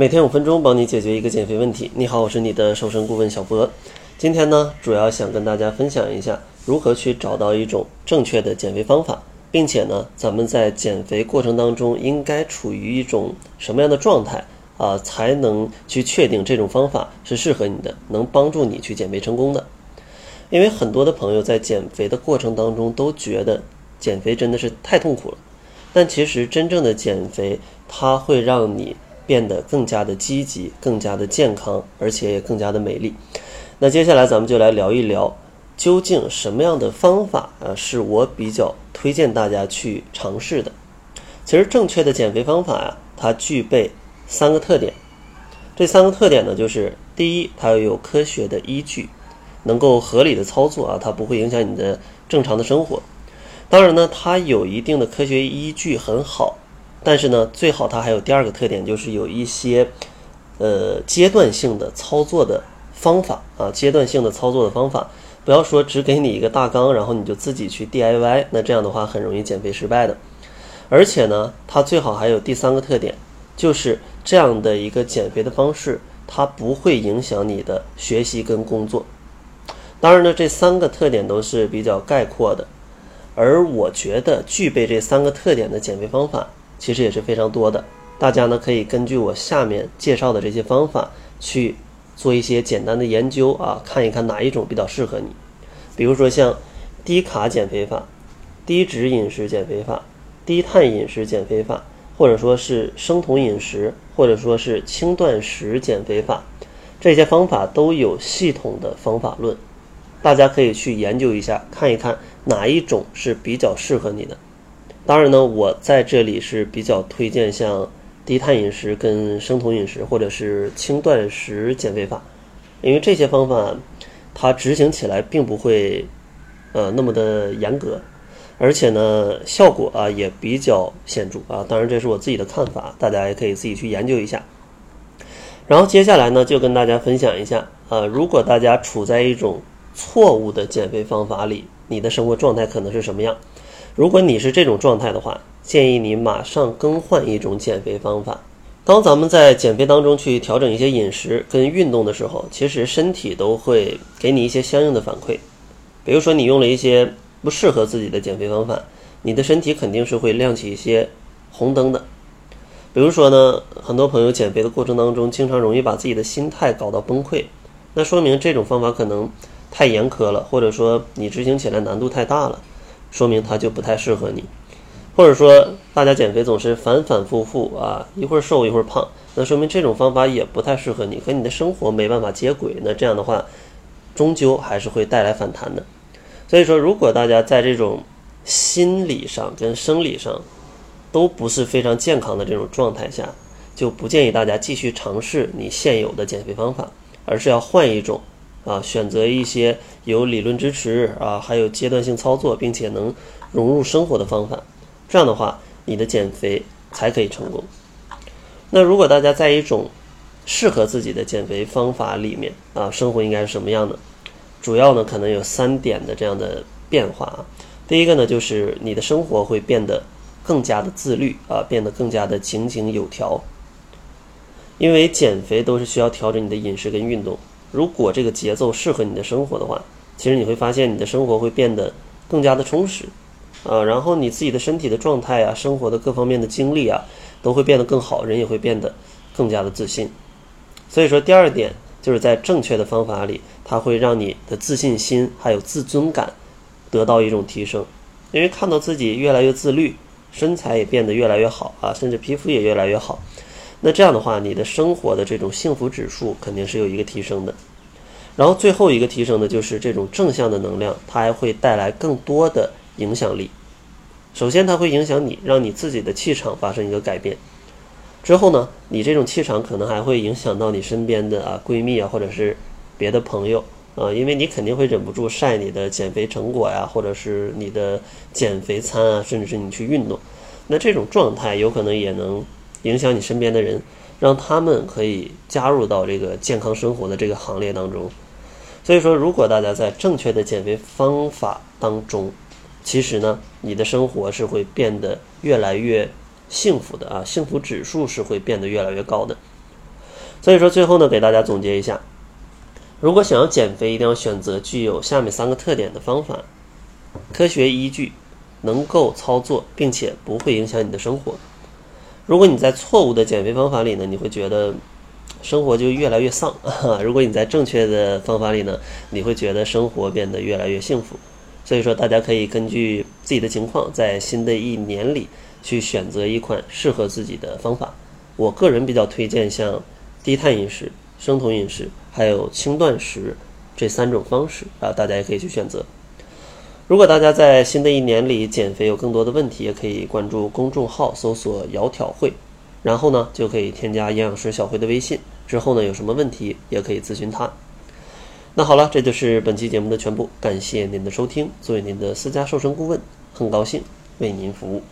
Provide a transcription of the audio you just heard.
每天五分钟，帮你解决一个减肥问题。你好，我是你的瘦身顾问小博。今天呢，主要想跟大家分享一下如何去找到一种正确的减肥方法，并且呢，咱们在减肥过程当中应该处于一种什么样的状态啊，才能去确定这种方法是适合你的，能帮助你去减肥成功的。因为很多的朋友在减肥的过程当中都觉得减肥真的是太痛苦了。但其实真正的减肥，它会让你变得更加的积极、更加的健康，而且也更加的美丽。那接下来咱们就来聊一聊，究竟什么样的方法啊是我比较推荐大家去尝试的。其实正确的减肥方法呀，它具备三个特点。这三个特点呢，就是第一，它要有科学的依据，能够合理的操作啊，它不会影响你的正常的生活。当然呢，它有一定的科学依据很好，但是呢，最好它还有第二个特点，就是有一些呃阶段性的操作的方法啊，阶段性的操作的方法，不要说只给你一个大纲，然后你就自己去 DIY，那这样的话很容易减肥失败的。而且呢，它最好还有第三个特点，就是这样的一个减肥的方式，它不会影响你的学习跟工作。当然呢，这三个特点都是比较概括的。而我觉得具备这三个特点的减肥方法其实也是非常多的，大家呢可以根据我下面介绍的这些方法去做一些简单的研究啊，看一看哪一种比较适合你。比如说像低卡减肥法、低脂饮食减肥法、低碳饮食减肥法，或者说是生酮饮食，或者说是轻断食减肥法，这些方法都有系统的方法论。大家可以去研究一下，看一看哪一种是比较适合你的。当然呢，我在这里是比较推荐像低碳饮食跟生酮饮食，或者是轻断食减肥法，因为这些方法它执行起来并不会呃那么的严格，而且呢效果啊也比较显著啊。当然这是我自己的看法，大家也可以自己去研究一下。然后接下来呢，就跟大家分享一下啊，如果大家处在一种错误的减肥方法里，你的生活状态可能是什么样？如果你是这种状态的话，建议你马上更换一种减肥方法。当咱们在减肥当中去调整一些饮食跟运动的时候，其实身体都会给你一些相应的反馈。比如说你用了一些不适合自己的减肥方法，你的身体肯定是会亮起一些红灯的。比如说呢，很多朋友减肥的过程当中，经常容易把自己的心态搞到崩溃，那说明这种方法可能。太严苛了，或者说你执行起来难度太大了，说明它就不太适合你。或者说大家减肥总是反反复复啊，一会儿瘦一会儿胖，那说明这种方法也不太适合你，和你的生活没办法接轨。那这样的话，终究还是会带来反弹的。所以说，如果大家在这种心理上跟生理上都不是非常健康的这种状态下，就不建议大家继续尝试你现有的减肥方法，而是要换一种。啊，选择一些有理论支持啊，还有阶段性操作，并且能融入生活的方法，这样的话，你的减肥才可以成功。那如果大家在一种适合自己的减肥方法里面啊，生活应该是什么样的？主要呢，可能有三点的这样的变化啊。第一个呢，就是你的生活会变得更加的自律啊，变得更加的井井有条。因为减肥都是需要调整你的饮食跟运动。如果这个节奏适合你的生活的话，其实你会发现你的生活会变得更加的充实，啊，然后你自己的身体的状态啊，生活的各方面的经历啊，都会变得更好，人也会变得更加的自信。所以说，第二点就是在正确的方法里，它会让你的自信心还有自尊感得到一种提升，因为看到自己越来越自律，身材也变得越来越好啊，甚至皮肤也越来越好。那这样的话，你的生活的这种幸福指数肯定是有一个提升的。然后最后一个提升的就是这种正向的能量，它还会带来更多的影响力。首先，它会影响你，让你自己的气场发生一个改变。之后呢，你这种气场可能还会影响到你身边的啊闺蜜啊，或者是别的朋友啊，因为你肯定会忍不住晒你的减肥成果呀，或者是你的减肥餐啊，甚至是你去运动。那这种状态有可能也能。影响你身边的人，让他们可以加入到这个健康生活的这个行列当中。所以说，如果大家在正确的减肥方法当中，其实呢，你的生活是会变得越来越幸福的啊，幸福指数是会变得越来越高的。所以说最后呢，给大家总结一下，如果想要减肥，一定要选择具有下面三个特点的方法，科学依据，能够操作，并且不会影响你的生活。如果你在错误的减肥方法里呢，你会觉得生活就越来越丧；如果你在正确的方法里呢，你会觉得生活变得越来越幸福。所以说，大家可以根据自己的情况，在新的一年里去选择一款适合自己的方法。我个人比较推荐像低碳饮食、生酮饮食，还有轻断食这三种方式啊，大家也可以去选择。如果大家在新的一年里减肥有更多的问题，也可以关注公众号搜索“窈窕会”，然后呢就可以添加营养师小辉的微信。之后呢有什么问题也可以咨询他。那好了，这就是本期节目的全部，感谢您的收听。作为您的私家瘦身顾问，很高兴为您服务。